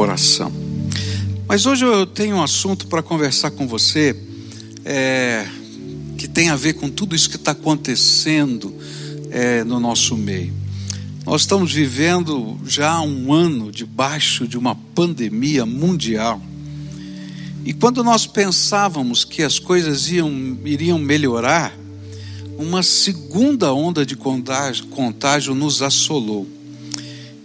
coração. Mas hoje eu tenho um assunto para conversar com você é, que tem a ver com tudo isso que está acontecendo é, no nosso meio. Nós estamos vivendo já um ano debaixo de uma pandemia mundial. E quando nós pensávamos que as coisas iam, iriam melhorar, uma segunda onda de contágio, contágio nos assolou.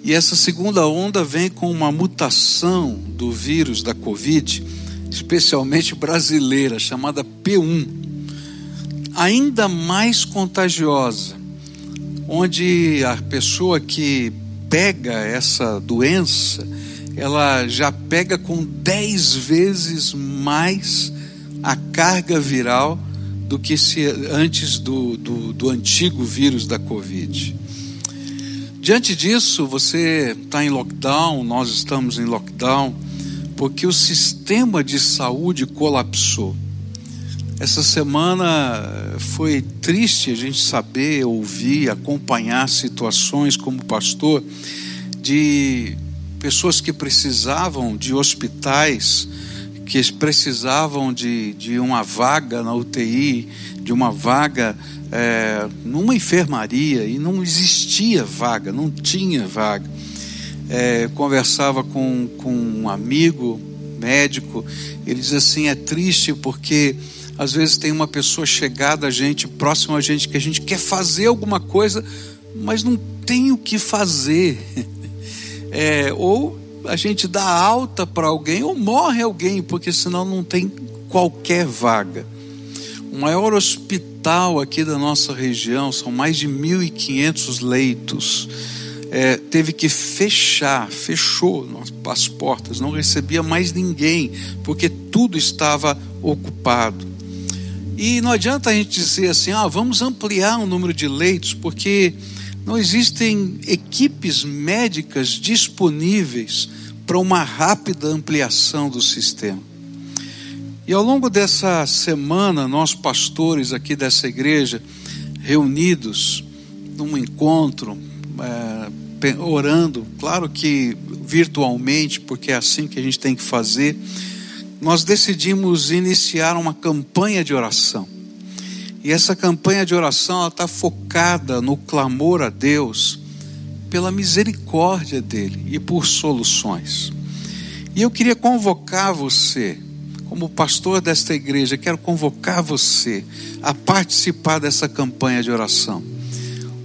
E essa segunda onda vem com uma mutação do vírus da Covid, especialmente brasileira, chamada P1, ainda mais contagiosa, onde a pessoa que pega essa doença, ela já pega com dez vezes mais a carga viral do que se antes do, do, do antigo vírus da Covid. Diante disso, você está em lockdown, nós estamos em lockdown, porque o sistema de saúde colapsou. Essa semana foi triste a gente saber, ouvir, acompanhar situações como pastor de pessoas que precisavam de hospitais que precisavam de, de uma vaga na UTI, de uma vaga é, numa enfermaria, e não existia vaga, não tinha vaga. É, conversava com, com um amigo médico, ele diz assim: é triste porque às vezes tem uma pessoa chegada a gente, próxima a gente, que a gente quer fazer alguma coisa, mas não tem o que fazer. É, ou a gente dá alta para alguém ou morre alguém, porque senão não tem qualquer vaga. O maior hospital aqui da nossa região, são mais de 1.500 leitos, é, teve que fechar, fechou as portas, não recebia mais ninguém, porque tudo estava ocupado. E não adianta a gente dizer assim, ah, vamos ampliar o número de leitos, porque não existem equipes médicas disponíveis para uma rápida ampliação do sistema. E ao longo dessa semana, nós pastores aqui dessa igreja, reunidos num encontro, é, orando, claro que virtualmente, porque é assim que a gente tem que fazer, nós decidimos iniciar uma campanha de oração. E essa campanha de oração está focada no clamor a Deus pela misericórdia dele e por soluções. E eu queria convocar você, como pastor desta igreja, quero convocar você a participar dessa campanha de oração.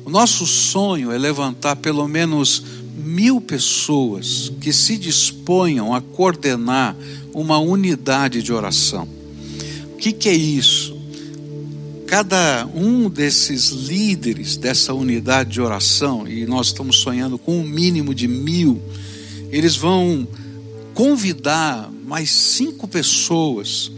O nosso sonho é levantar pelo menos mil pessoas que se disponham a coordenar uma unidade de oração. O que, que é isso? cada um desses líderes dessa unidade de oração, e nós estamos sonhando com um mínimo de mil, eles vão convidar mais cinco pessoas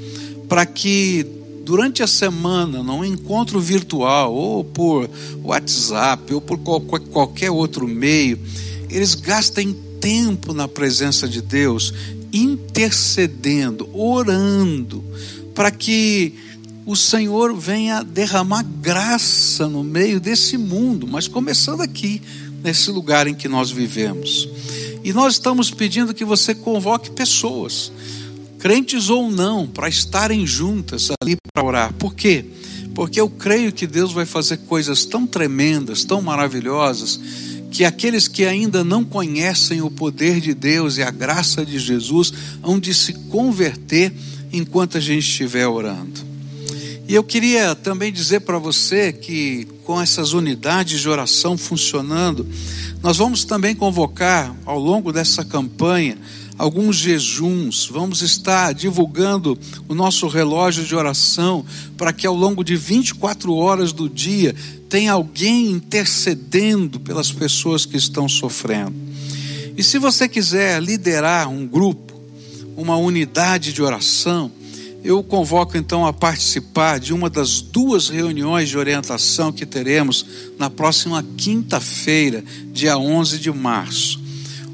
para que durante a semana, num encontro virtual, ou por WhatsApp, ou por qualquer outro meio, eles gastem tempo na presença de Deus, intercedendo, orando, para que o Senhor venha derramar graça no meio desse mundo, mas começando aqui, nesse lugar em que nós vivemos. E nós estamos pedindo que você convoque pessoas, crentes ou não, para estarem juntas ali para orar. Por quê? Porque eu creio que Deus vai fazer coisas tão tremendas, tão maravilhosas, que aqueles que ainda não conhecem o poder de Deus e a graça de Jesus hão de se converter enquanto a gente estiver orando. E eu queria também dizer para você que com essas unidades de oração funcionando, nós vamos também convocar ao longo dessa campanha alguns jejuns, vamos estar divulgando o nosso relógio de oração para que ao longo de 24 horas do dia tenha alguém intercedendo pelas pessoas que estão sofrendo. E se você quiser liderar um grupo, uma unidade de oração, eu convoco então a participar de uma das duas reuniões de orientação que teremos na próxima quinta-feira, dia 11 de março.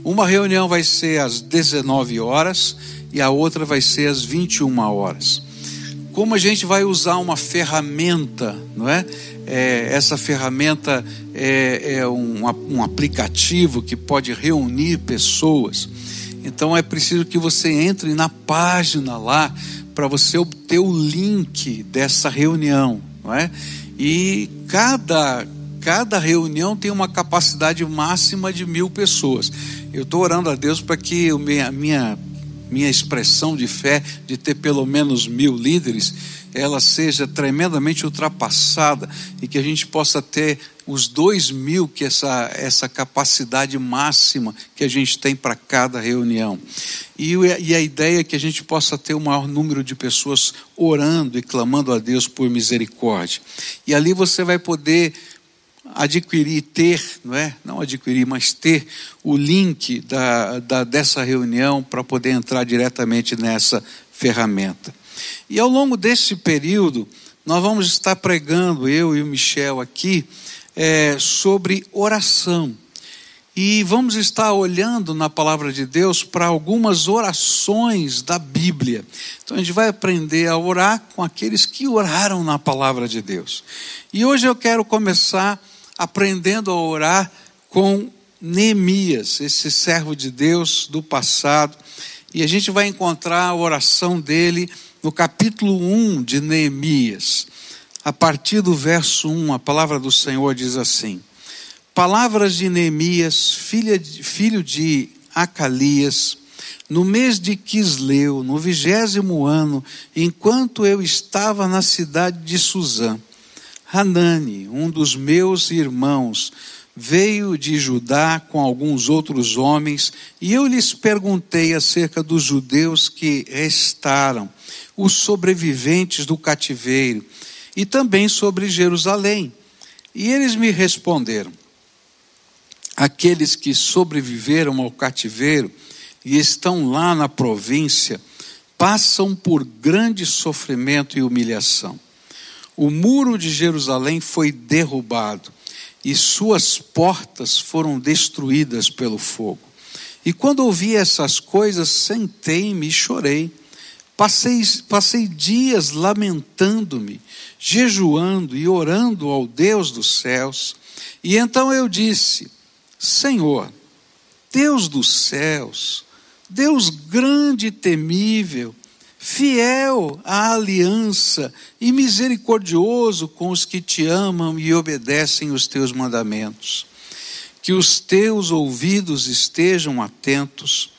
Uma reunião vai ser às 19 horas e a outra vai ser às 21 horas. Como a gente vai usar uma ferramenta, não é? é essa ferramenta é, é um, um aplicativo que pode reunir pessoas Então é preciso que você entre na página lá para você obter o link dessa reunião, não é? E cada cada reunião tem uma capacidade máxima de mil pessoas. Eu estou orando a Deus para que a minha, minha, expressão de fé de ter pelo menos mil líderes ela seja tremendamente ultrapassada e que a gente possa ter os dois mil, que essa, essa capacidade máxima que a gente tem para cada reunião. E, e a ideia é que a gente possa ter o maior número de pessoas orando e clamando a Deus por misericórdia. E ali você vai poder adquirir, ter, não é? Não adquirir, mas ter o link da, da dessa reunião para poder entrar diretamente nessa ferramenta. E ao longo desse período, nós vamos estar pregando, eu e o Michel aqui, é, sobre oração. E vamos estar olhando na palavra de Deus para algumas orações da Bíblia. Então a gente vai aprender a orar com aqueles que oraram na palavra de Deus. E hoje eu quero começar aprendendo a orar com Neemias, esse servo de Deus do passado. E a gente vai encontrar a oração dele no capítulo 1 de Neemias, a partir do verso 1, a palavra do Senhor diz assim: Palavras de Neemias, filho de Acalias, no mês de Quisleu, no vigésimo ano, enquanto eu estava na cidade de Suzã, Hanani, um dos meus irmãos, veio de Judá com alguns outros homens, e eu lhes perguntei acerca dos judeus que restaram os sobreviventes do cativeiro e também sobre Jerusalém. E eles me responderam: aqueles que sobreviveram ao cativeiro e estão lá na província passam por grande sofrimento e humilhação. O muro de Jerusalém foi derrubado e suas portas foram destruídas pelo fogo. E quando ouvi essas coisas, sentei-me e chorei. Passei, passei dias lamentando-me, jejuando e orando ao Deus dos céus. E então eu disse: Senhor, Deus dos céus, Deus grande e temível, fiel à aliança e misericordioso com os que te amam e obedecem os teus mandamentos. Que os teus ouvidos estejam atentos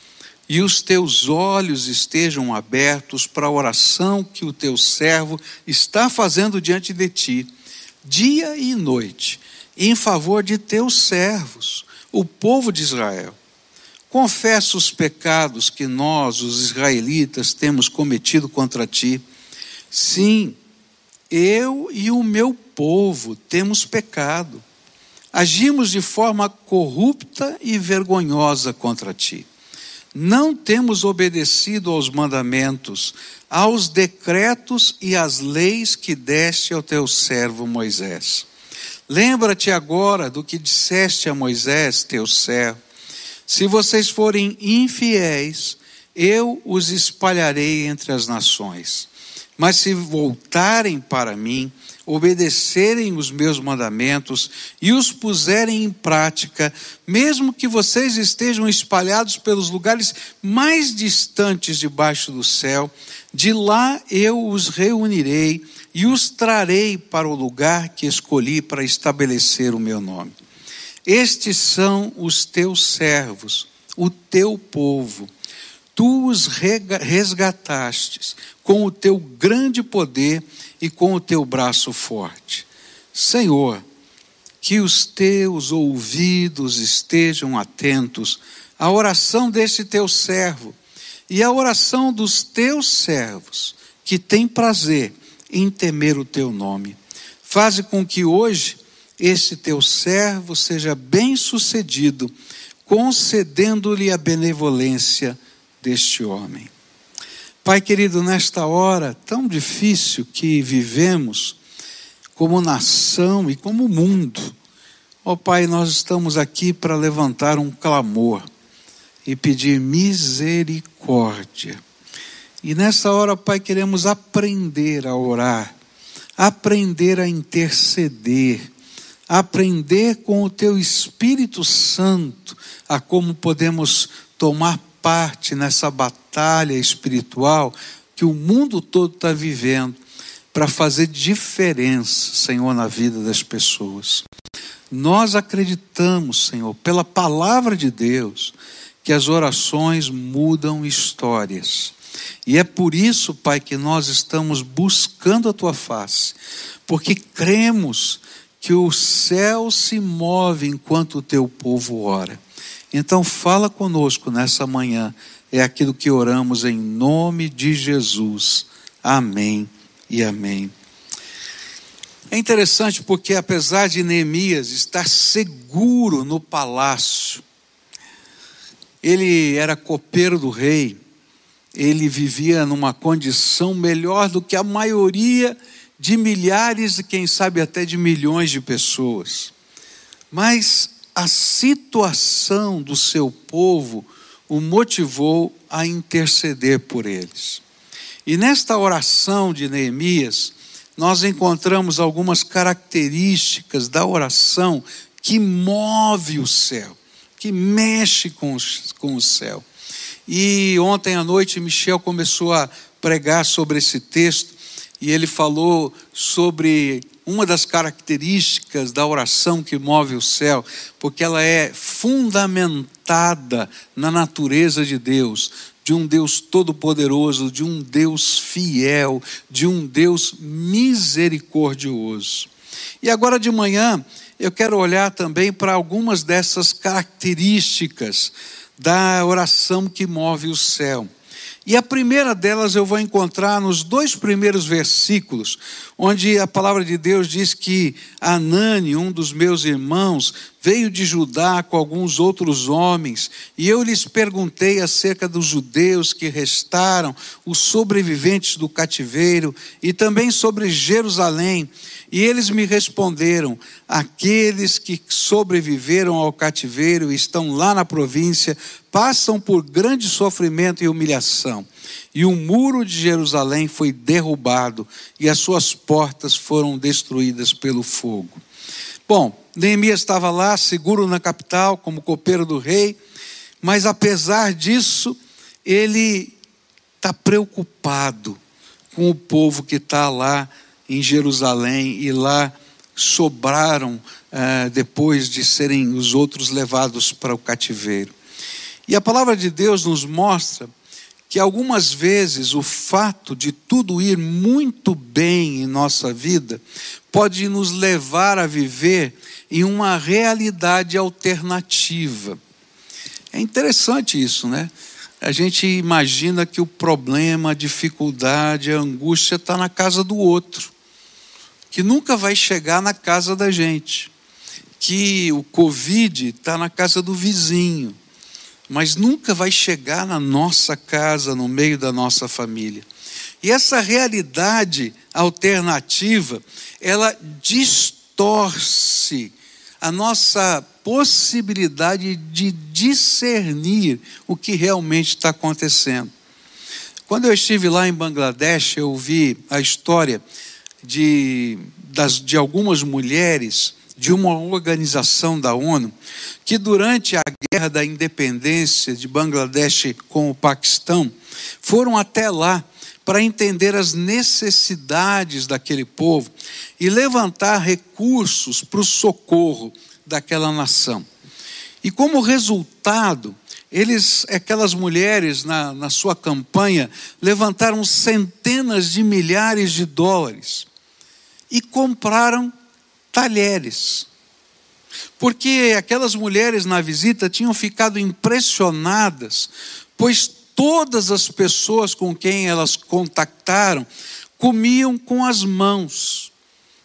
e os teus olhos estejam abertos para a oração que o teu servo está fazendo diante de ti, dia e noite, em favor de teus servos, o povo de Israel. Confessa os pecados que nós, os israelitas, temos cometido contra ti. Sim, eu e o meu povo temos pecado. Agimos de forma corrupta e vergonhosa contra ti não temos obedecido aos mandamentos, aos decretos e às leis que deste ao teu servo Moisés. Lembra-te agora do que disseste a Moisés, teu servo. Se vocês forem infiéis, eu os espalharei entre as nações. Mas se voltarem para mim, obedecerem os meus mandamentos e os puserem em prática, mesmo que vocês estejam espalhados pelos lugares mais distantes debaixo do céu, de lá eu os reunirei e os trarei para o lugar que escolhi para estabelecer o meu nome. Estes são os teus servos, o teu povo. Tu os resgatastes com o teu grande poder e com o teu braço forte. Senhor, que os teus ouvidos estejam atentos à oração deste teu servo e à oração dos teus servos, que têm prazer em temer o teu nome. Faze com que hoje este teu servo seja bem-sucedido, concedendo-lhe a benevolência deste homem. Pai querido, nesta hora tão difícil que vivemos, como nação e como mundo, ó Pai, nós estamos aqui para levantar um clamor e pedir misericórdia. E nessa hora, Pai, queremos aprender a orar, aprender a interceder, aprender com o Teu Espírito Santo a como podemos tomar parte nessa batalha espiritual que o mundo todo está vivendo para fazer diferença, Senhor, na vida das pessoas. Nós acreditamos, Senhor, pela palavra de Deus, que as orações mudam histórias. E é por isso, Pai, que nós estamos buscando a tua face, porque cremos que o céu se move enquanto o teu povo ora. Então, fala conosco nessa manhã, é aquilo que oramos em nome de Jesus. Amém e amém. É interessante porque, apesar de Neemias estar seguro no palácio, ele era copeiro do rei, ele vivia numa condição melhor do que a maioria de milhares e, quem sabe, até de milhões de pessoas. Mas a situação do seu povo o motivou a interceder por eles. E nesta oração de Neemias, nós encontramos algumas características da oração que move o céu, que mexe com, com o céu. E ontem à noite Michel começou a pregar sobre esse texto e ele falou sobre uma das características da oração que move o céu, porque ela é fundamentada na natureza de Deus, de um Deus todo-poderoso, de um Deus fiel, de um Deus misericordioso. E agora de manhã, eu quero olhar também para algumas dessas características da oração que move o céu. E a primeira delas eu vou encontrar nos dois primeiros versículos, onde a palavra de Deus diz que Anani, um dos meus irmãos, veio de Judá com alguns outros homens, e eu lhes perguntei acerca dos judeus que restaram, os sobreviventes do cativeiro, e também sobre Jerusalém. E eles me responderam: aqueles que sobreviveram ao cativeiro e estão lá na província passam por grande sofrimento e humilhação. E o muro de Jerusalém foi derrubado e as suas portas foram destruídas pelo fogo. Bom, Neemias estava lá, seguro na capital, como copeiro do rei, mas apesar disso, ele está preocupado com o povo que está lá em Jerusalém e lá sobraram eh, depois de serem os outros levados para o cativeiro. E a palavra de Deus nos mostra que algumas vezes o fato de tudo ir muito bem em nossa vida pode nos levar a viver em uma realidade alternativa. É interessante isso, né? A gente imagina que o problema, a dificuldade, a angústia está na casa do outro que nunca vai chegar na casa da gente, que o Covid está na casa do vizinho, mas nunca vai chegar na nossa casa, no meio da nossa família. E essa realidade alternativa, ela distorce a nossa possibilidade de discernir o que realmente está acontecendo. Quando eu estive lá em Bangladesh, eu vi a história de, das, de algumas mulheres de uma organização da ONU que, durante a guerra da independência de Bangladesh com o Paquistão, foram até lá para entender as necessidades daquele povo e levantar recursos para o socorro daquela nação. E como resultado, eles, aquelas mulheres na, na sua campanha, levantaram centenas de milhares de dólares e compraram talheres. Porque aquelas mulheres na visita tinham ficado impressionadas, pois todas as pessoas com quem elas contactaram comiam com as mãos,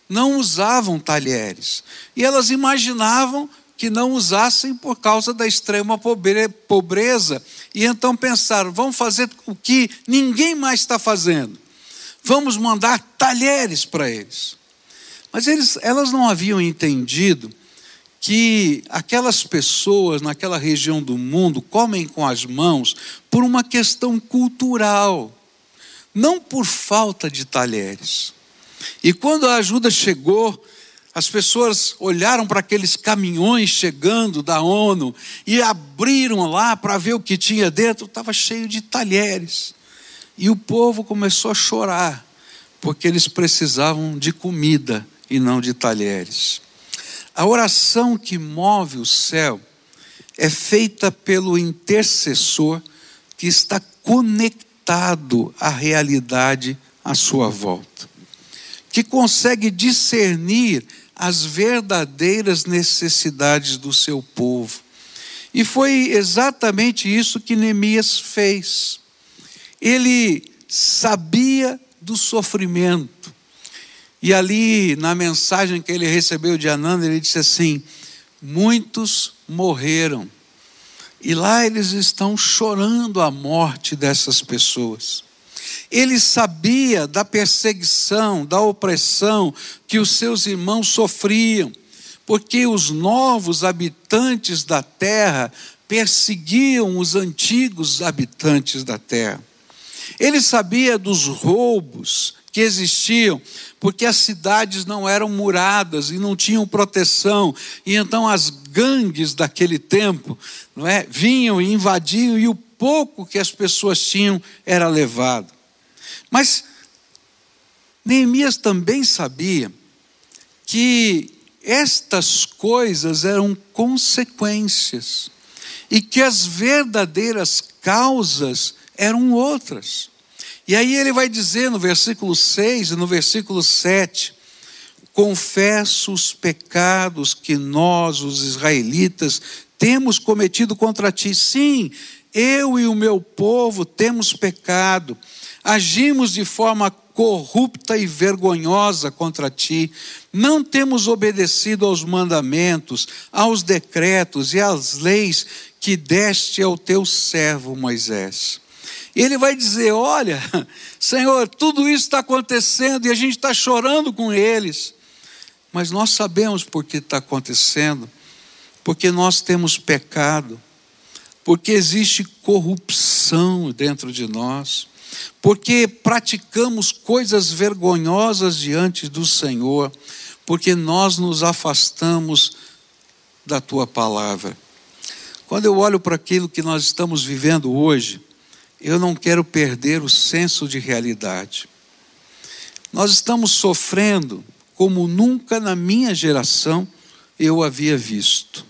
não usavam talheres. E elas imaginavam que não usassem por causa da extrema pobreza. E então pensaram: vamos fazer o que ninguém mais está fazendo vamos mandar talheres para eles. Mas eles, elas não haviam entendido que aquelas pessoas naquela região do mundo comem com as mãos por uma questão cultural, não por falta de talheres. E quando a ajuda chegou, as pessoas olharam para aqueles caminhões chegando da ONU e abriram lá para ver o que tinha dentro, estava cheio de talheres. E o povo começou a chorar, porque eles precisavam de comida e não de talheres. A oração que move o céu é feita pelo intercessor que está conectado à realidade à sua volta, que consegue discernir as verdadeiras necessidades do seu povo. E foi exatamente isso que Neemias fez. Ele sabia do sofrimento. E ali, na mensagem que ele recebeu de Ananda, ele disse assim: Muitos morreram. E lá eles estão chorando a morte dessas pessoas. Ele sabia da perseguição, da opressão que os seus irmãos sofriam, porque os novos habitantes da terra perseguiam os antigos habitantes da terra. Ele sabia dos roubos que existiam, porque as cidades não eram muradas e não tinham proteção, e então as gangues daquele tempo, não é, vinham e invadiam e o pouco que as pessoas tinham era levado. Mas Neemias também sabia que estas coisas eram consequências e que as verdadeiras causas eram outras. E aí ele vai dizer no versículo 6 e no versículo 7: Confesso os pecados que nós, os israelitas, temos cometido contra ti. Sim, eu e o meu povo temos pecado agimos de forma corrupta e vergonhosa contra ti, não temos obedecido aos mandamentos, aos decretos e às leis que deste ao teu servo Moisés. E ele vai dizer: Olha, Senhor, tudo isso está acontecendo e a gente está chorando com eles, mas nós sabemos por que está acontecendo, porque nós temos pecado, porque existe corrupção dentro de nós. Porque praticamos coisas vergonhosas diante do Senhor, porque nós nos afastamos da tua palavra. Quando eu olho para aquilo que nós estamos vivendo hoje, eu não quero perder o senso de realidade. Nós estamos sofrendo como nunca na minha geração eu havia visto.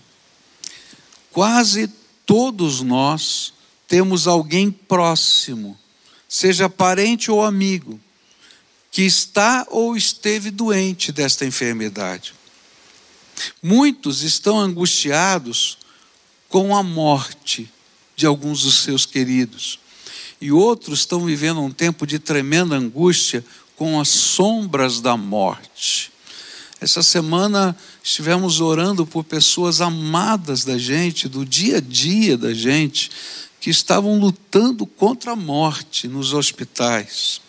Quase todos nós temos alguém próximo seja parente ou amigo, que está ou esteve doente desta enfermidade. Muitos estão angustiados com a morte de alguns dos seus queridos, e outros estão vivendo um tempo de tremenda angústia com as sombras da morte. Essa semana estivemos orando por pessoas amadas da gente, do dia a dia da gente, que estavam lutando contra a morte nos hospitais.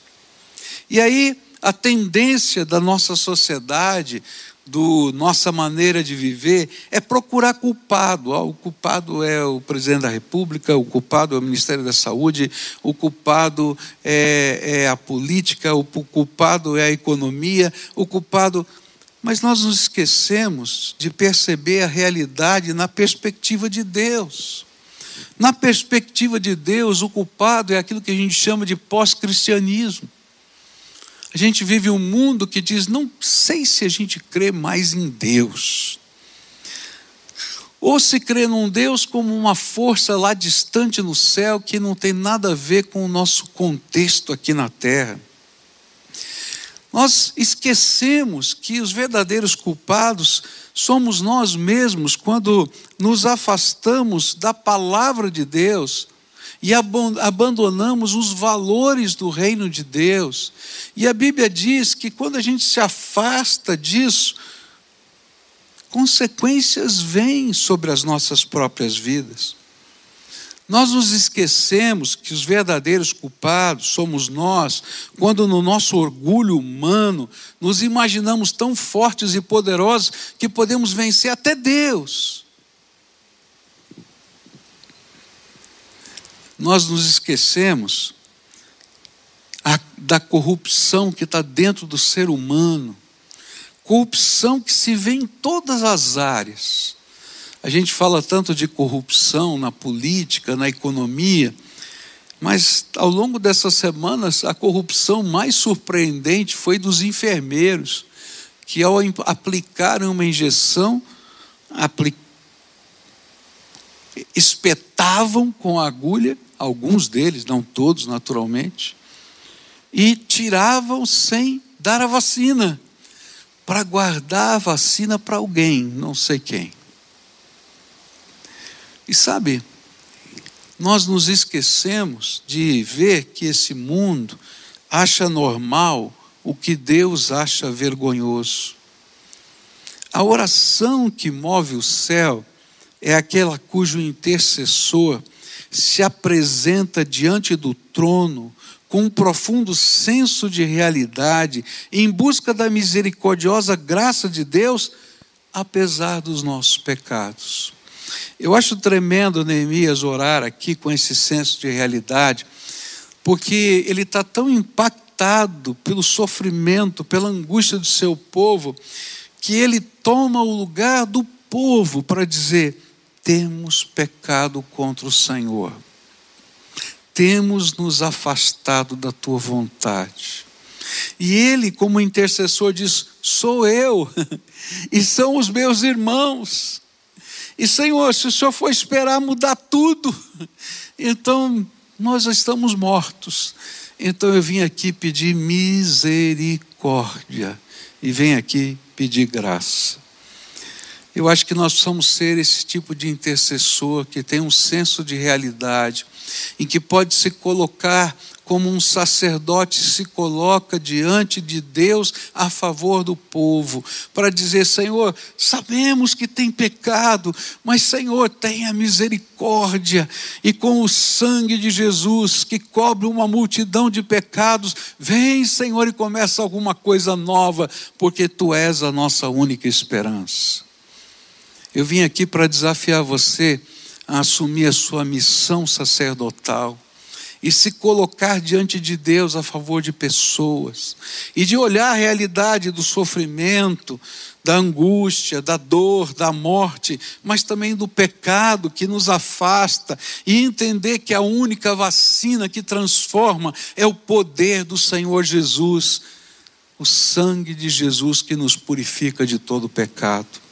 E aí, a tendência da nossa sociedade, do nossa maneira de viver, é procurar culpado. Ah, o culpado é o presidente da República, o culpado é o Ministério da Saúde, o culpado é, é a política, o culpado é a economia, o culpado. Mas nós nos esquecemos de perceber a realidade na perspectiva de Deus. Na perspectiva de Deus, o culpado é aquilo que a gente chama de pós-cristianismo. A gente vive um mundo que diz: não sei se a gente crê mais em Deus. Ou se crê num Deus como uma força lá distante no céu que não tem nada a ver com o nosso contexto aqui na terra. Nós esquecemos que os verdadeiros culpados somos nós mesmos quando nos afastamos da palavra de Deus e abandonamos os valores do reino de Deus. E a Bíblia diz que quando a gente se afasta disso, consequências vêm sobre as nossas próprias vidas. Nós nos esquecemos que os verdadeiros culpados somos nós, quando no nosso orgulho humano nos imaginamos tão fortes e poderosos que podemos vencer até Deus. Nós nos esquecemos da corrupção que está dentro do ser humano Corrupção que se vê em todas as áreas. A gente fala tanto de corrupção na política, na economia, mas ao longo dessas semanas, a corrupção mais surpreendente foi dos enfermeiros, que ao aplicar uma injeção, espetavam com a agulha, alguns deles, não todos naturalmente, e tiravam sem dar a vacina para guardar a vacina para alguém, não sei quem. E sabe, nós nos esquecemos de ver que esse mundo acha normal o que Deus acha vergonhoso. A oração que move o céu é aquela cujo intercessor se apresenta diante do trono com um profundo senso de realidade, em busca da misericordiosa graça de Deus, apesar dos nossos pecados. Eu acho tremendo Neemias orar aqui com esse senso de realidade, porque ele está tão impactado pelo sofrimento, pela angústia do seu povo, que ele toma o lugar do povo para dizer: temos pecado contra o Senhor temos nos afastado da tua vontade. E ele, como intercessor, diz: Sou eu, e são os meus irmãos. E Senhor, se o Senhor for esperar mudar tudo, então nós estamos mortos. Então eu vim aqui pedir misericórdia e venho aqui pedir graça. Eu acho que nós precisamos ser esse tipo de intercessor que tem um senso de realidade, em que pode se colocar como um sacerdote se coloca diante de Deus a favor do povo, para dizer: Senhor, sabemos que tem pecado, mas Senhor, tenha misericórdia, e com o sangue de Jesus, que cobre uma multidão de pecados, vem, Senhor, e começa alguma coisa nova, porque Tu és a nossa única esperança. Eu vim aqui para desafiar você a assumir a sua missão sacerdotal e se colocar diante de Deus a favor de pessoas e de olhar a realidade do sofrimento, da angústia, da dor, da morte, mas também do pecado que nos afasta e entender que a única vacina que transforma é o poder do Senhor Jesus, o sangue de Jesus que nos purifica de todo pecado.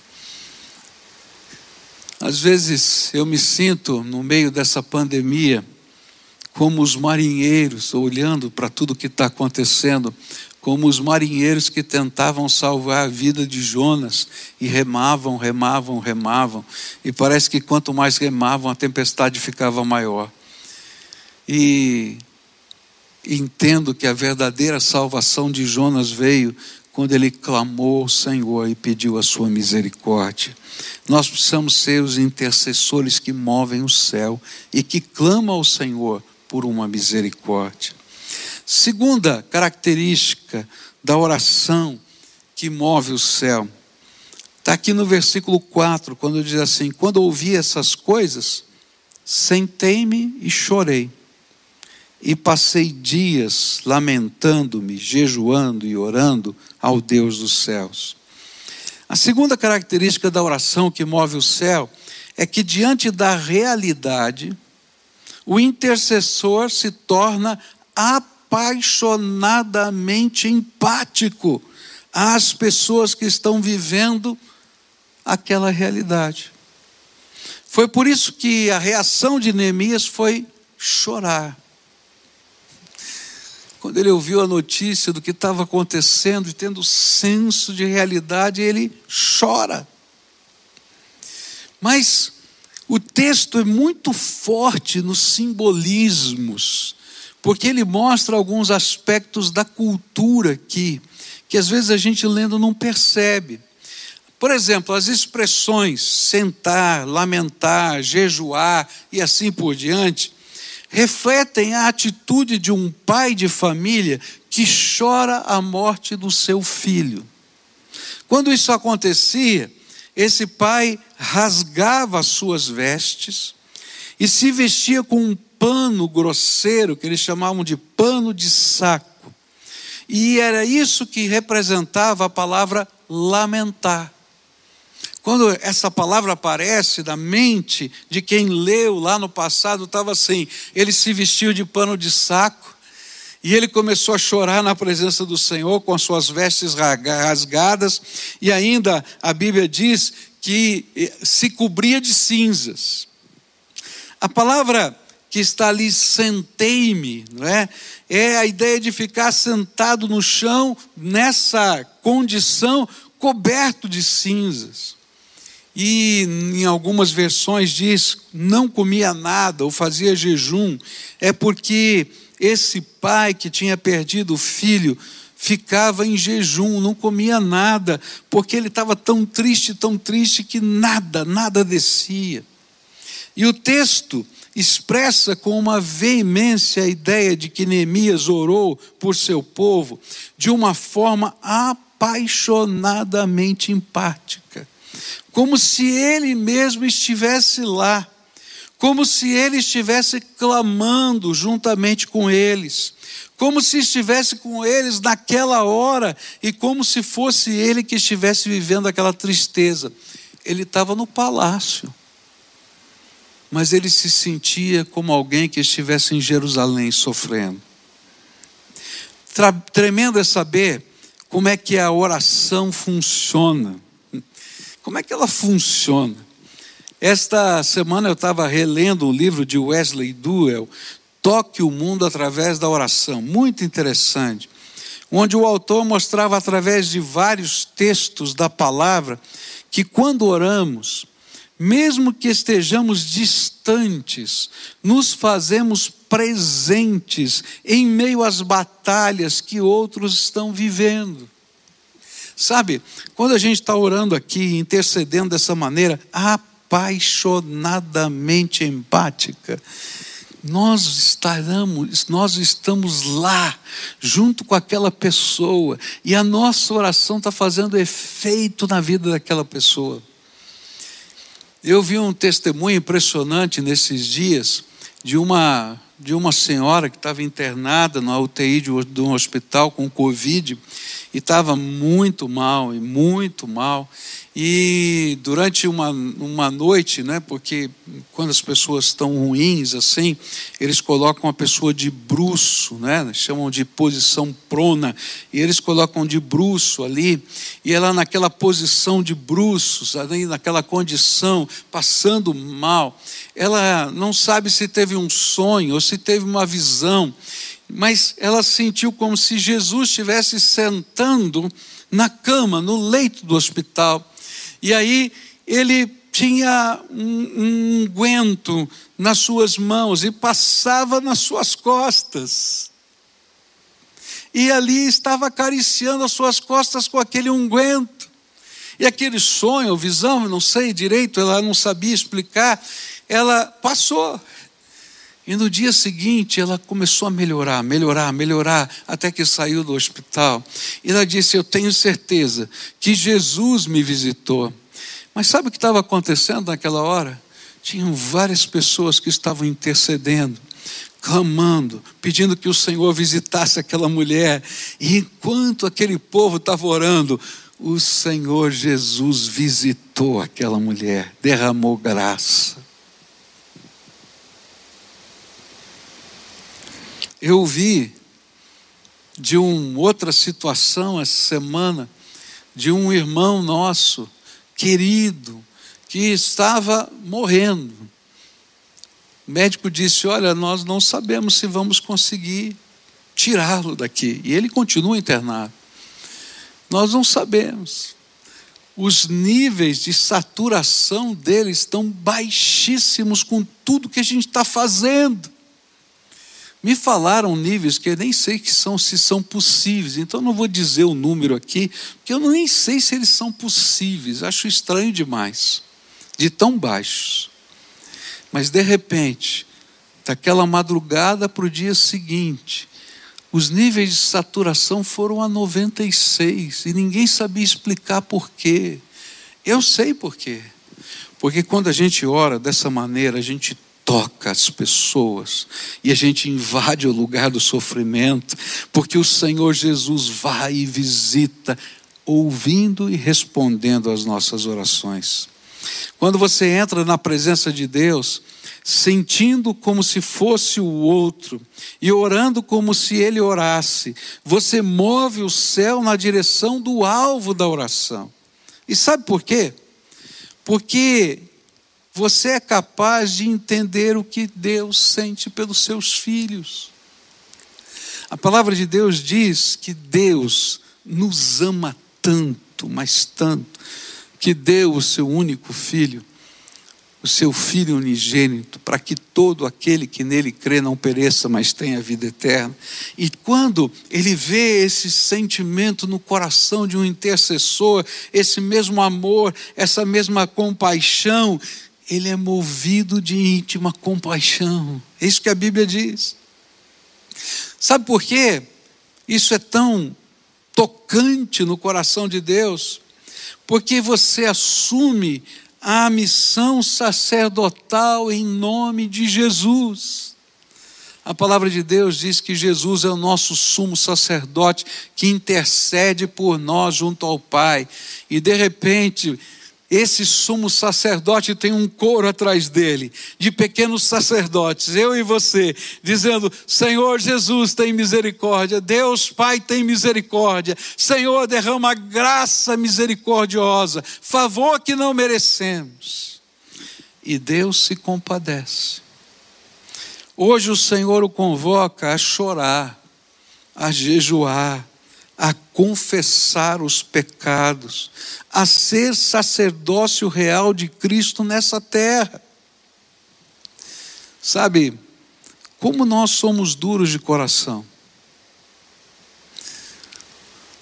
Às vezes eu me sinto no meio dessa pandemia como os marinheiros, olhando para tudo que está acontecendo, como os marinheiros que tentavam salvar a vida de Jonas e remavam, remavam, remavam, e parece que quanto mais remavam, a tempestade ficava maior. E entendo que a verdadeira salvação de Jonas veio quando ele clamou ao Senhor e pediu a sua misericórdia. Nós precisamos ser os intercessores que movem o céu e que clamam ao Senhor por uma misericórdia. Segunda característica da oração que move o céu, está aqui no versículo 4, quando diz assim: Quando ouvi essas coisas, sentei-me e chorei, e passei dias lamentando-me, jejuando e orando ao Deus dos céus. A segunda característica da oração que move o céu é que, diante da realidade, o intercessor se torna apaixonadamente empático às pessoas que estão vivendo aquela realidade. Foi por isso que a reação de Neemias foi chorar. Quando ele ouviu a notícia do que estava acontecendo e tendo senso de realidade, ele chora. Mas o texto é muito forte nos simbolismos, porque ele mostra alguns aspectos da cultura aqui, que às vezes a gente lendo não percebe. Por exemplo, as expressões sentar, lamentar, jejuar e assim por diante, refletem a atitude de um pai de família que chora a morte do seu filho. Quando isso acontecia, esse pai rasgava as suas vestes e se vestia com um pano grosseiro, que eles chamavam de pano de saco. E era isso que representava a palavra lamentar. Quando essa palavra aparece na mente de quem leu lá no passado, estava assim: ele se vestiu de pano de saco e ele começou a chorar na presença do Senhor com as suas vestes rasgadas, e ainda a Bíblia diz que eh, se cobria de cinzas. A palavra que está ali, sentei-me, não é? É a ideia de ficar sentado no chão nessa condição coberto de cinzas. E em algumas versões diz não comia nada ou fazia jejum, é porque esse pai que tinha perdido o filho ficava em jejum, não comia nada, porque ele estava tão triste, tão triste que nada, nada descia. E o texto expressa com uma veemência a ideia de que Neemias orou por seu povo de uma forma apaixonadamente empática, como se ele mesmo estivesse lá, como se ele estivesse clamando juntamente com eles, como se estivesse com eles naquela hora e como se fosse ele que estivesse vivendo aquela tristeza. Ele estava no palácio mas ele se sentia como alguém que estivesse em Jerusalém sofrendo. Tremendo é saber como é que a oração funciona. Como é que ela funciona? Esta semana eu estava relendo um livro de Wesley Duell, Toque o Mundo através da Oração, muito interessante, onde o autor mostrava através de vários textos da palavra que quando oramos, mesmo que estejamos distantes, nos fazemos presentes em meio às batalhas que outros estão vivendo. Sabe, quando a gente está orando aqui, intercedendo dessa maneira apaixonadamente empática, nós estaremos, nós estamos lá, junto com aquela pessoa, e a nossa oração está fazendo efeito na vida daquela pessoa. Eu vi um testemunho impressionante nesses dias de uma, de uma senhora que estava internada na UTI de, um hospital com Covid e estava muito mal, e muito mal. E durante uma, uma noite, né, porque quando as pessoas estão ruins assim, eles colocam a pessoa de bruço, né, chamam de posição prona, e eles colocam de bruço ali, e ela naquela posição de bruços, ali naquela condição, passando mal, ela não sabe se teve um sonho ou se teve uma visão, mas ela sentiu como se Jesus estivesse sentando na cama, no leito do hospital e aí ele tinha um unguento um nas suas mãos e passava nas suas costas. E ali estava acariciando as suas costas com aquele unguento. E aquele sonho, visão, não sei direito, ela não sabia explicar, ela passou. E no dia seguinte ela começou a melhorar, melhorar, melhorar, até que saiu do hospital. E ela disse: Eu tenho certeza que Jesus me visitou. Mas sabe o que estava acontecendo naquela hora? Tinham várias pessoas que estavam intercedendo, clamando, pedindo que o Senhor visitasse aquela mulher. E enquanto aquele povo estava orando, o Senhor Jesus visitou aquela mulher, derramou graça. Eu vi de uma outra situação essa semana, de um irmão nosso, querido, que estava morrendo. O médico disse: Olha, nós não sabemos se vamos conseguir tirá-lo daqui. E ele continua internado. Nós não sabemos. Os níveis de saturação dele estão baixíssimos com tudo que a gente está fazendo. Me falaram níveis que eu nem sei que são, se são possíveis, então não vou dizer o número aqui, porque eu nem sei se eles são possíveis, acho estranho demais, de tão baixos. Mas de repente, daquela madrugada para o dia seguinte, os níveis de saturação foram a 96 e ninguém sabia explicar por quê. Eu sei por quê. Porque quando a gente ora dessa maneira, a gente toca as pessoas e a gente invade o lugar do sofrimento, porque o Senhor Jesus vai e visita ouvindo e respondendo às nossas orações. Quando você entra na presença de Deus, sentindo como se fosse o outro e orando como se ele orasse, você move o céu na direção do alvo da oração. E sabe por quê? Porque você é capaz de entender o que Deus sente pelos seus filhos. A palavra de Deus diz que Deus nos ama tanto, mas tanto, que deu o seu único filho, o seu filho unigênito, para que todo aquele que nele crê não pereça, mas tenha vida eterna. E quando ele vê esse sentimento no coração de um intercessor, esse mesmo amor, essa mesma compaixão, ele é movido de íntima compaixão. É isso que a Bíblia diz. Sabe por quê? Isso é tão tocante no coração de Deus, porque você assume a missão sacerdotal em nome de Jesus. A palavra de Deus diz que Jesus é o nosso sumo sacerdote que intercede por nós junto ao Pai. E de repente, esse sumo sacerdote tem um coro atrás dele, de pequenos sacerdotes, eu e você, dizendo: Senhor Jesus, tem misericórdia, Deus Pai, tem misericórdia, Senhor, derrama graça misericordiosa, favor que não merecemos. E Deus se compadece. Hoje o Senhor o convoca a chorar, a jejuar, confessar os pecados, a ser sacerdócio real de Cristo nessa terra. Sabe, como nós somos duros de coração.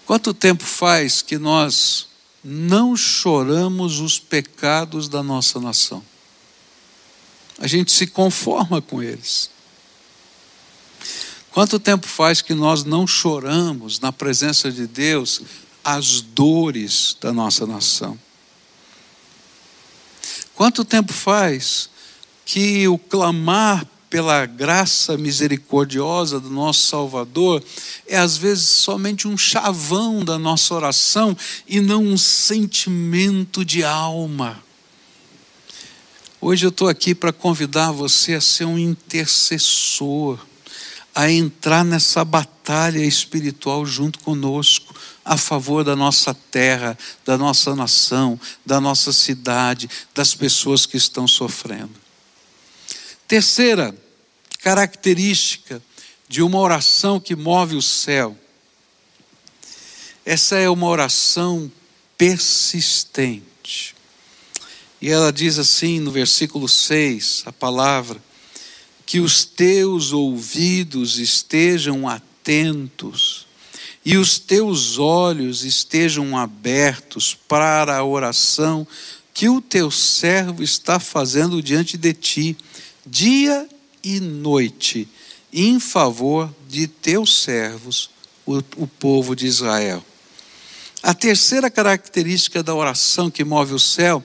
Quanto tempo faz que nós não choramos os pecados da nossa nação? A gente se conforma com eles. Quanto tempo faz que nós não choramos na presença de Deus as dores da nossa nação? Quanto tempo faz que o clamar pela graça misericordiosa do nosso Salvador é às vezes somente um chavão da nossa oração e não um sentimento de alma. Hoje eu estou aqui para convidar você a ser um intercessor a entrar nessa batalha espiritual junto conosco, a favor da nossa terra, da nossa nação, da nossa cidade, das pessoas que estão sofrendo. Terceira característica de uma oração que move o céu. Essa é uma oração persistente. E ela diz assim no versículo 6, a palavra: que os teus ouvidos estejam atentos e os teus olhos estejam abertos para a oração que o teu servo está fazendo diante de ti, dia e noite, em favor de teus servos, o, o povo de Israel. A terceira característica da oração que move o céu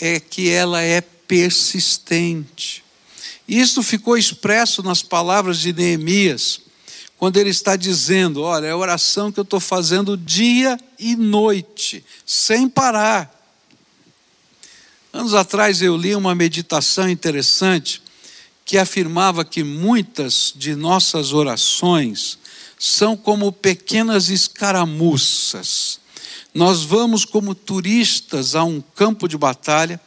é que ela é persistente. Isso ficou expresso nas palavras de Neemias, quando ele está dizendo: Olha, é a oração que eu estou fazendo dia e noite, sem parar. Anos atrás eu li uma meditação interessante que afirmava que muitas de nossas orações são como pequenas escaramuças. Nós vamos como turistas a um campo de batalha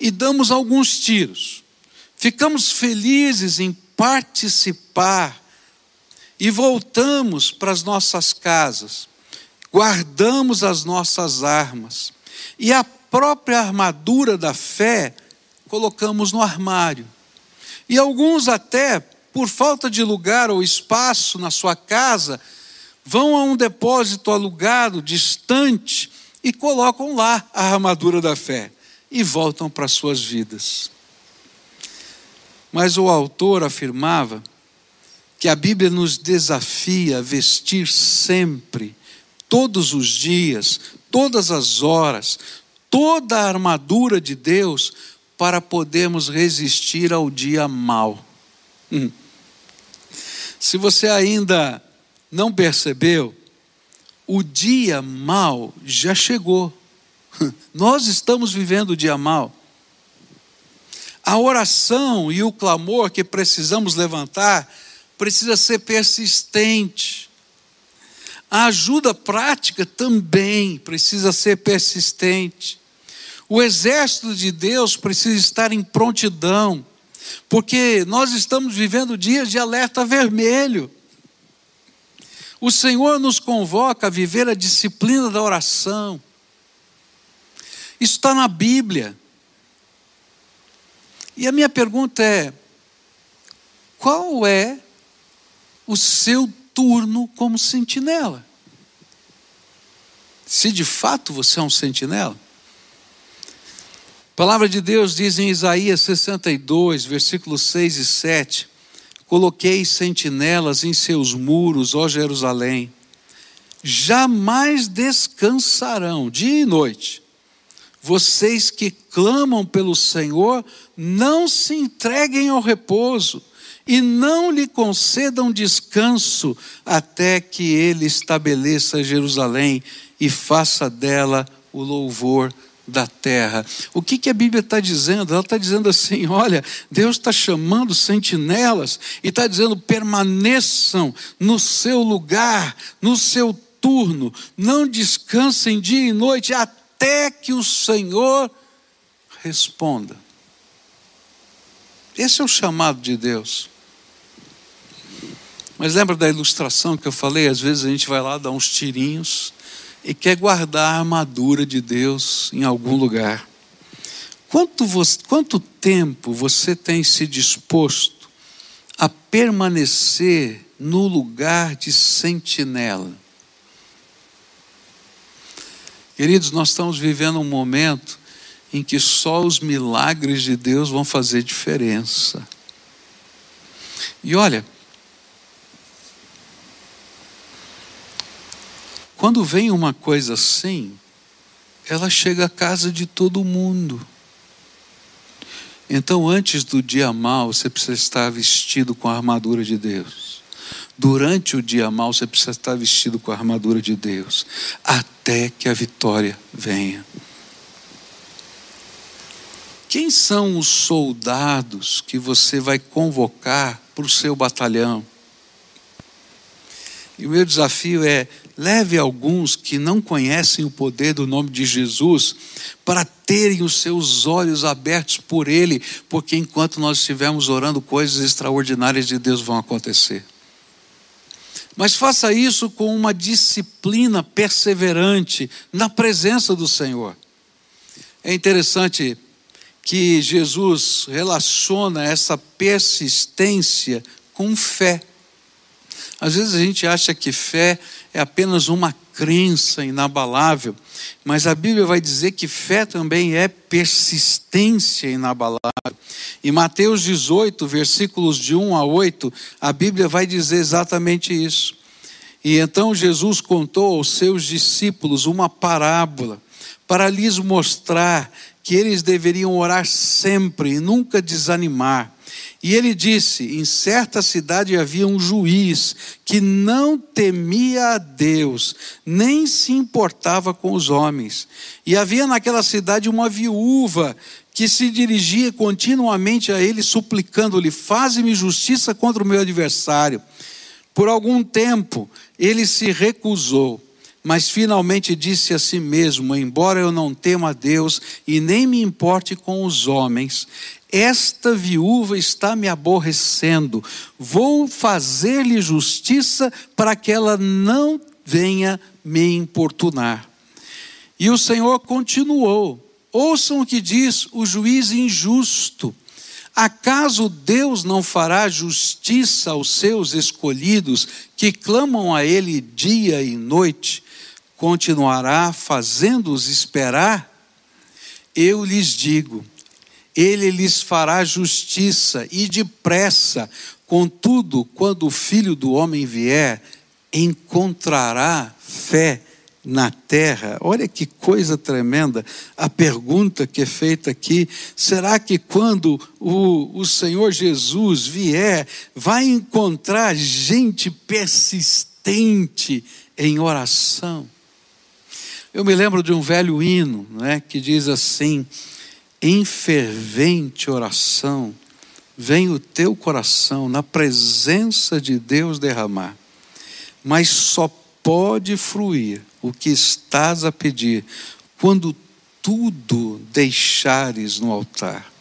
e damos alguns tiros. Ficamos felizes em participar e voltamos para as nossas casas, guardamos as nossas armas e a própria armadura da fé colocamos no armário. E alguns até, por falta de lugar ou espaço na sua casa, vão a um depósito alugado, distante, e colocam lá a armadura da fé e voltam para suas vidas. Mas o autor afirmava que a Bíblia nos desafia a vestir sempre, todos os dias, todas as horas, toda a armadura de Deus para podermos resistir ao dia mal. Hum. Se você ainda não percebeu, o dia mal já chegou. Nós estamos vivendo o dia mal. A oração e o clamor que precisamos levantar precisa ser persistente. A ajuda prática também precisa ser persistente. O exército de Deus precisa estar em prontidão, porque nós estamos vivendo dias de alerta vermelho. O Senhor nos convoca a viver a disciplina da oração. Isso está na Bíblia. E a minha pergunta é: qual é o seu turno como sentinela? Se de fato você é um sentinela. A palavra de Deus diz em Isaías 62, versículos 6 e 7: Coloquei sentinelas em seus muros, ó Jerusalém, jamais descansarão dia e noite. Vocês que clamam pelo Senhor, não se entreguem ao repouso e não lhe concedam descanso até que ele estabeleça Jerusalém e faça dela o louvor da terra. O que, que a Bíblia está dizendo? Ela está dizendo assim: olha, Deus está chamando sentinelas e está dizendo: permaneçam no seu lugar, no seu turno, não descansem dia e noite até que o Senhor responda. Esse é o chamado de Deus. Mas lembra da ilustração que eu falei? Às vezes a gente vai lá dar uns tirinhos e quer guardar a armadura de Deus em algum lugar. Quanto, você, quanto tempo você tem se disposto a permanecer no lugar de sentinela? Queridos, nós estamos vivendo um momento em que só os milagres de Deus vão fazer diferença. E olha, Quando vem uma coisa assim, ela chega à casa de todo mundo. Então, antes do dia mal, você precisa estar vestido com a armadura de Deus. Durante o dia mal, você precisa estar vestido com a armadura de Deus, até que a vitória venha. Quem são os soldados que você vai convocar para o seu batalhão? E o meu desafio é Leve alguns que não conhecem o poder do nome de Jesus para terem os seus olhos abertos por Ele, porque enquanto nós estivermos orando, coisas extraordinárias de Deus vão acontecer. Mas faça isso com uma disciplina perseverante na presença do Senhor. É interessante que Jesus relaciona essa persistência com fé. Às vezes a gente acha que fé é apenas uma crença inabalável, mas a Bíblia vai dizer que fé também é persistência inabalável. Em Mateus 18, versículos de 1 a 8, a Bíblia vai dizer exatamente isso. E então Jesus contou aos seus discípulos uma parábola para lhes mostrar que eles deveriam orar sempre e nunca desanimar e ele disse: Em certa cidade havia um juiz que não temia a Deus, nem se importava com os homens. E havia naquela cidade uma viúva que se dirigia continuamente a ele, suplicando-lhe: Faze-me justiça contra o meu adversário. Por algum tempo ele se recusou mas finalmente disse a si mesmo: Embora eu não tema a Deus e nem me importe com os homens, esta viúva está me aborrecendo, vou fazer-lhe justiça para que ela não venha me importunar. E o Senhor continuou: ouçam o que diz o juiz injusto. Acaso Deus não fará justiça aos seus escolhidos que clamam a Ele dia e noite? Continuará fazendo-os esperar? Eu lhes digo, ele lhes fará justiça e depressa. Contudo, quando o filho do homem vier, encontrará fé na terra. Olha que coisa tremenda. A pergunta que é feita aqui: será que quando o, o Senhor Jesus vier, vai encontrar gente persistente? em oração. Eu me lembro de um velho hino né, que diz assim: em fervente oração, vem o teu coração na presença de Deus derramar, mas só pode fruir o que estás a pedir quando tudo deixares no altar.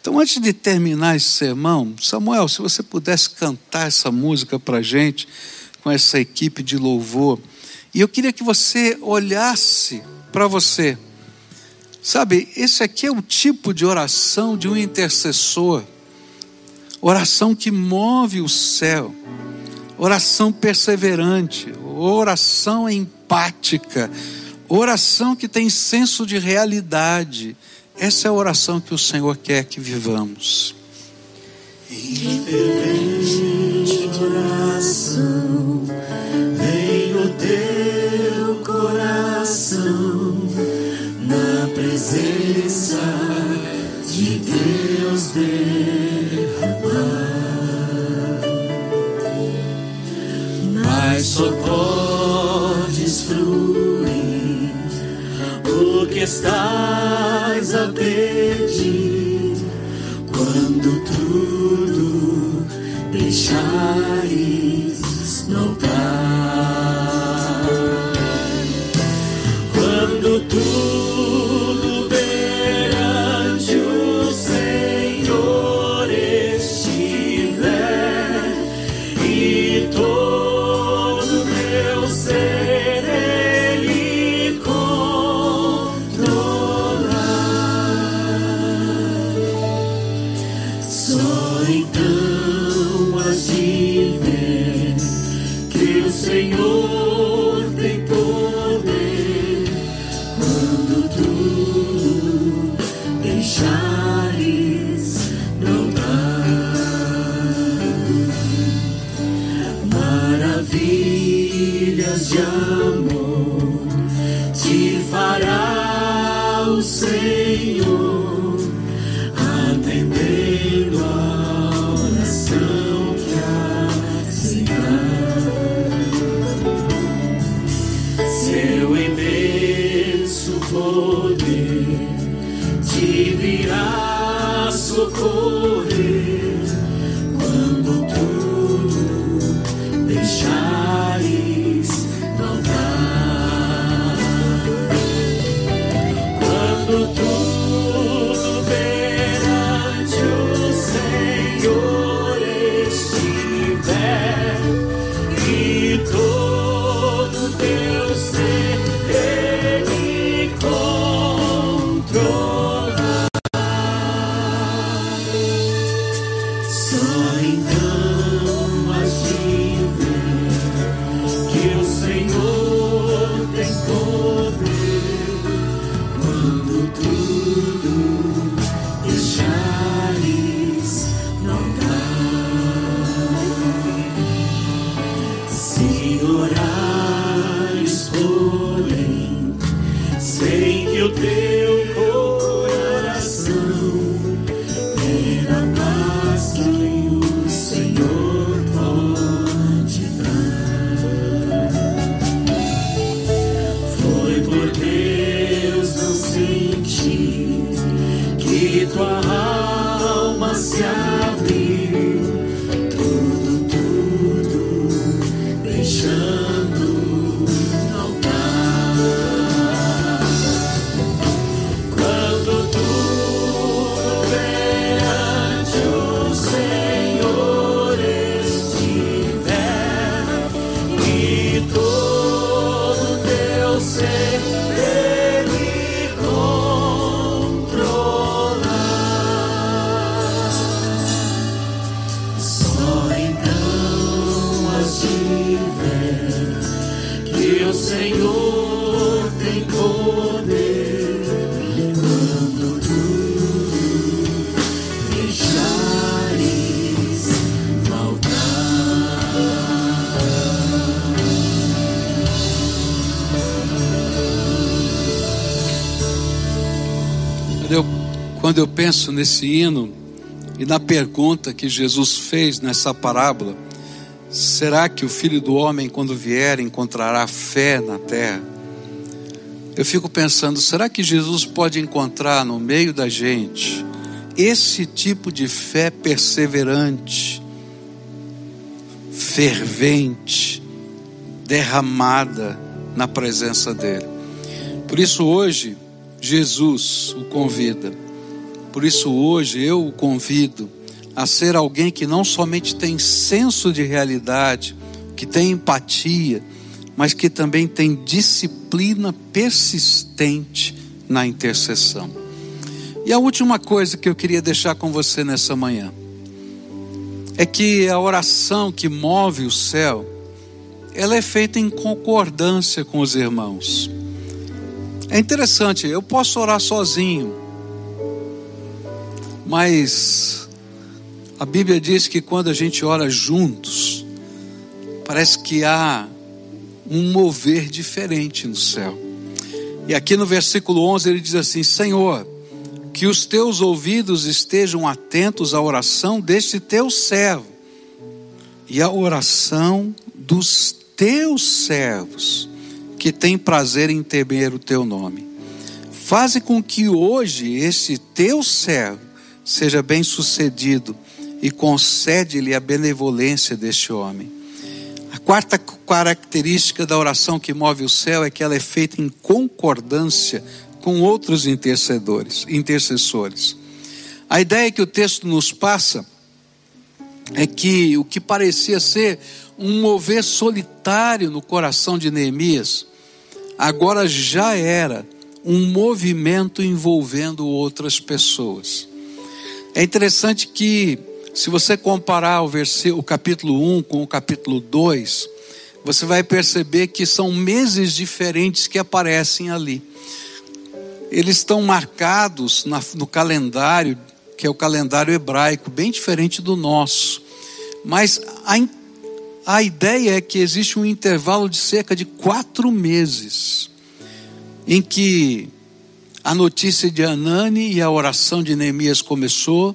Então, antes de terminar esse sermão, Samuel, se você pudesse cantar essa música para a gente, com essa equipe de louvor, e eu queria que você olhasse para você. Sabe, esse aqui é o tipo de oração de um intercessor, oração que move o céu, oração perseverante, oração empática, oração que tem senso de realidade. Essa é a oração que o Senhor quer que vivamos. Em fervente oração, presença de Deus derramar. Mas só podes fluir o que estás a pedir quando tudo deixares quando eu penso nesse hino e na pergunta que Jesus fez nessa parábola, Será que o filho do homem, quando vier, encontrará fé na terra? Eu fico pensando, será que Jesus pode encontrar no meio da gente esse tipo de fé perseverante, fervente, derramada na presença dEle? Por isso, hoje, Jesus o convida. Por isso, hoje, eu o convido a ser alguém que não somente tem senso de realidade, que tem empatia, mas que também tem disciplina persistente na intercessão. E a última coisa que eu queria deixar com você nessa manhã é que a oração que move o céu, ela é feita em concordância com os irmãos. É interessante, eu posso orar sozinho, mas a Bíblia diz que quando a gente ora juntos, parece que há um mover diferente no céu. E aqui no versículo 11 ele diz assim: Senhor, que os teus ouvidos estejam atentos à oração deste teu servo e à oração dos teus servos que têm prazer em temer o teu nome. Faze com que hoje este teu servo seja bem sucedido e concede-lhe a benevolência deste homem. A quarta característica da oração que move o céu é que ela é feita em concordância com outros intercedores, intercessores. A ideia que o texto nos passa é que o que parecia ser um mover solitário no coração de Neemias, agora já era um movimento envolvendo outras pessoas. É interessante que se você comparar o, versículo, o capítulo 1 com o capítulo 2, você vai perceber que são meses diferentes que aparecem ali. Eles estão marcados na, no calendário, que é o calendário hebraico, bem diferente do nosso. Mas a, a ideia é que existe um intervalo de cerca de quatro meses, em que a notícia de Anani e a oração de Neemias começou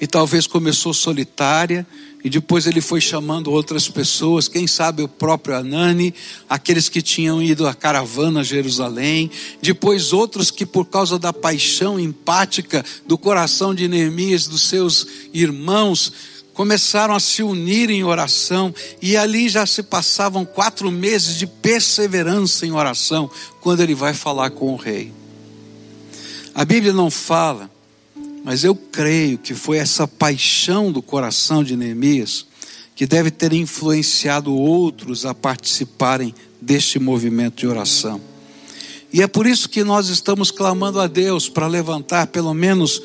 e talvez começou solitária, e depois ele foi chamando outras pessoas, quem sabe o próprio Anani, aqueles que tinham ido à caravana a Jerusalém, depois outros que por causa da paixão empática do coração de Neemias, dos seus irmãos, começaram a se unir em oração, e ali já se passavam quatro meses de perseverança em oração, quando ele vai falar com o rei. A Bíblia não fala mas eu creio que foi essa paixão do coração de Neemias que deve ter influenciado outros a participarem deste movimento de oração. E é por isso que nós estamos clamando a Deus para levantar pelo menos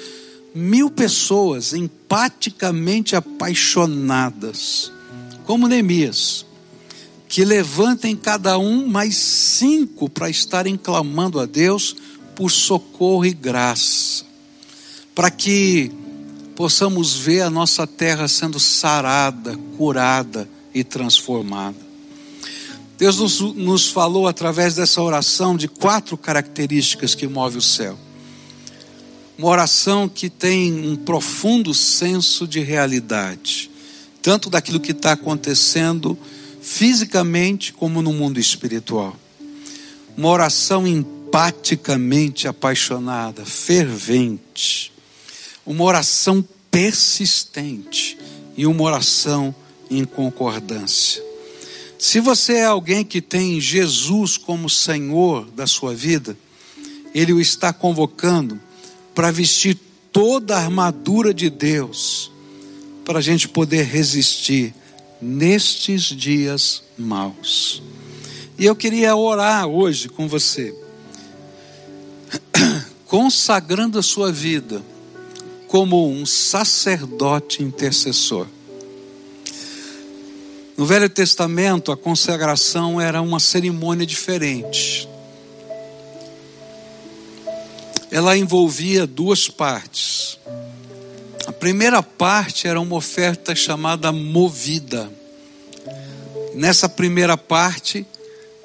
mil pessoas empaticamente apaixonadas, como Neemias, que levantem cada um mais cinco para estarem clamando a Deus por socorro e graça para que possamos ver a nossa terra sendo sarada, curada e transformada. Deus nos, nos falou através dessa oração de quatro características que move o céu. Uma oração que tem um profundo senso de realidade, tanto daquilo que está acontecendo fisicamente como no mundo espiritual. Uma oração empaticamente apaixonada, fervente uma oração persistente e uma oração em concordância. Se você é alguém que tem Jesus como Senhor da sua vida, Ele o está convocando para vestir toda a armadura de Deus, para a gente poder resistir nestes dias maus. E eu queria orar hoje com você, consagrando a sua vida como um sacerdote intercessor. No Velho Testamento, a consagração era uma cerimônia diferente. Ela envolvia duas partes. A primeira parte era uma oferta chamada movida. Nessa primeira parte,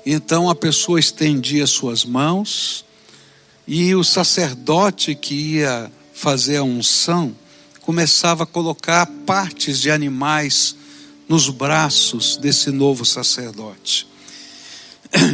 então a pessoa estendia suas mãos e o sacerdote que ia fazer a unção, começava a colocar partes de animais nos braços desse novo sacerdote.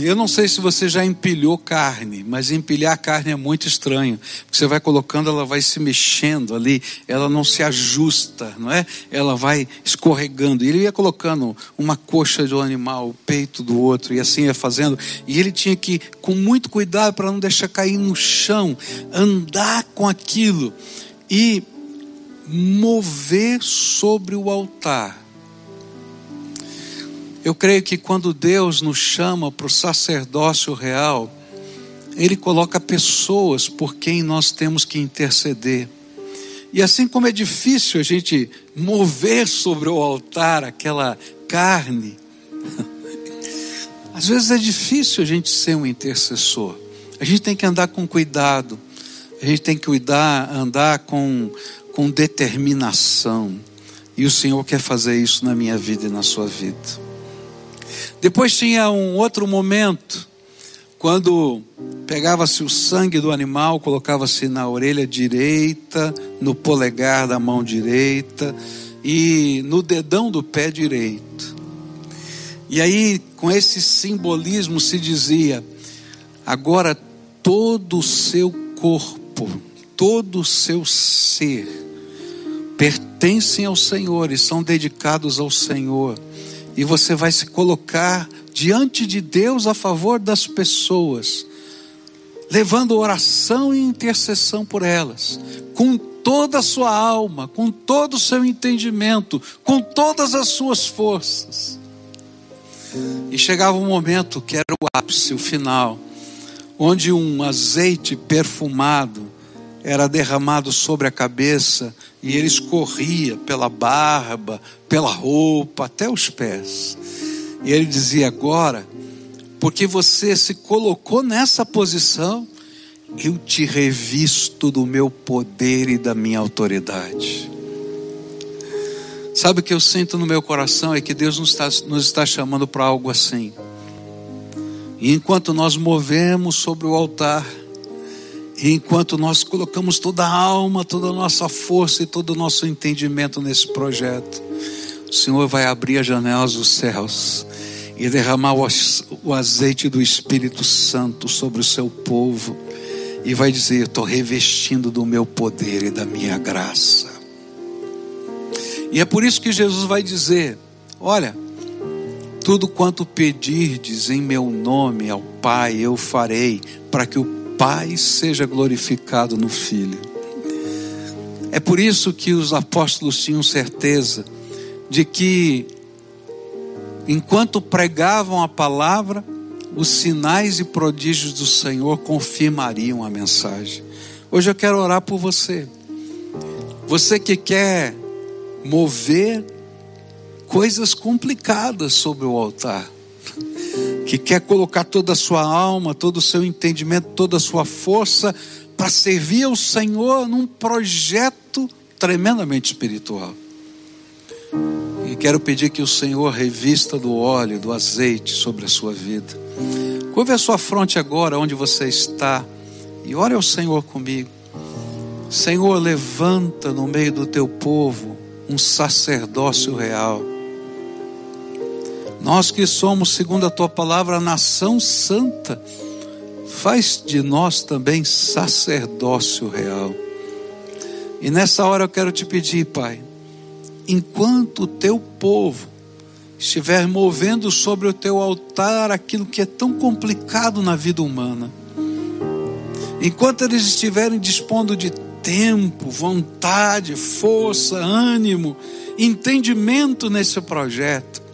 Eu não sei se você já empilhou carne, mas empilhar carne é muito estranho. Porque você vai colocando, ela vai se mexendo ali, ela não se ajusta, não é? Ela vai escorregando. E ele ia colocando uma coxa de um animal, o peito do outro, e assim ia fazendo. E ele tinha que, com muito cuidado, para não deixar cair no chão, andar com aquilo e mover sobre o altar eu creio que quando Deus nos chama para o sacerdócio real, Ele coloca pessoas por quem nós temos que interceder. E assim como é difícil a gente mover sobre o altar aquela carne, às vezes é difícil a gente ser um intercessor. A gente tem que andar com cuidado, a gente tem que cuidar, andar com, com determinação. E o Senhor quer fazer isso na minha vida e na sua vida. Depois tinha um outro momento, quando pegava-se o sangue do animal, colocava-se na orelha direita, no polegar da mão direita e no dedão do pé direito. E aí, com esse simbolismo, se dizia: agora todo o seu corpo, todo o seu ser pertencem ao Senhor e são dedicados ao Senhor e você vai se colocar diante de Deus a favor das pessoas, levando oração e intercessão por elas, com toda a sua alma, com todo o seu entendimento, com todas as suas forças. E chegava um momento que era o ápice, o final, onde um azeite perfumado era derramado sobre a cabeça e ele escorria pela barba, pela roupa, até os pés. E ele dizia: Agora, porque você se colocou nessa posição, eu te revisto do meu poder e da minha autoridade. Sabe o que eu sinto no meu coração é que Deus nos está, nos está chamando para algo assim. E enquanto nós movemos sobre o altar, enquanto nós colocamos toda a alma, toda a nossa força e todo o nosso entendimento nesse projeto, o Senhor vai abrir as janelas dos céus e derramar o azeite do Espírito Santo sobre o seu povo e vai dizer: Estou revestindo do meu poder e da minha graça. E é por isso que Jesus vai dizer: Olha, tudo quanto pedirdes em meu nome ao Pai, eu farei, para que o Pai seja glorificado no Filho. É por isso que os apóstolos tinham certeza de que, enquanto pregavam a palavra, os sinais e prodígios do Senhor confirmariam a mensagem. Hoje eu quero orar por você. Você que quer mover coisas complicadas sobre o altar que quer colocar toda a sua alma, todo o seu entendimento, toda a sua força para servir ao Senhor num projeto tremendamente espiritual. E quero pedir que o Senhor revista do óleo, do azeite sobre a sua vida. Curve a sua fronte agora, onde você está, e ore ao Senhor comigo. Senhor, levanta no meio do teu povo um sacerdócio real nós que somos, segundo a tua palavra, nação santa, faz de nós também sacerdócio real. E nessa hora eu quero te pedir, Pai, enquanto o teu povo estiver movendo sobre o teu altar aquilo que é tão complicado na vida humana, enquanto eles estiverem dispondo de tempo, vontade, força, ânimo, entendimento nesse projeto,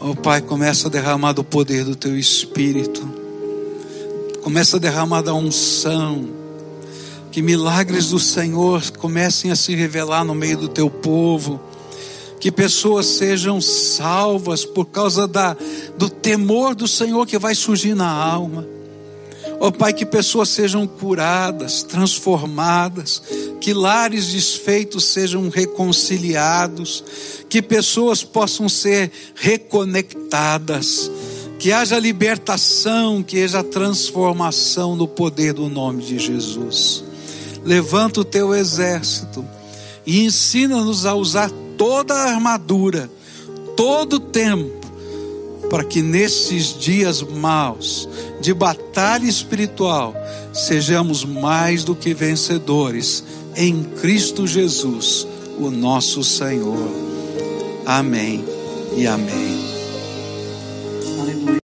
Oh Pai, começa a derramar do poder do Teu Espírito. Começa a derramar da unção. Que milagres do Senhor comecem a se revelar no meio do Teu povo. Que pessoas sejam salvas por causa da, do temor do Senhor que vai surgir na alma Ó oh, Pai, que pessoas sejam curadas, transformadas, que lares desfeitos sejam reconciliados, que pessoas possam ser reconectadas, que haja libertação, que haja transformação no poder do nome de Jesus. Levanta o teu exército e ensina-nos a usar toda a armadura todo tempo, para que nesses dias maus de batalha espiritual sejamos mais do que vencedores em Cristo Jesus, o nosso Senhor. Amém e amém.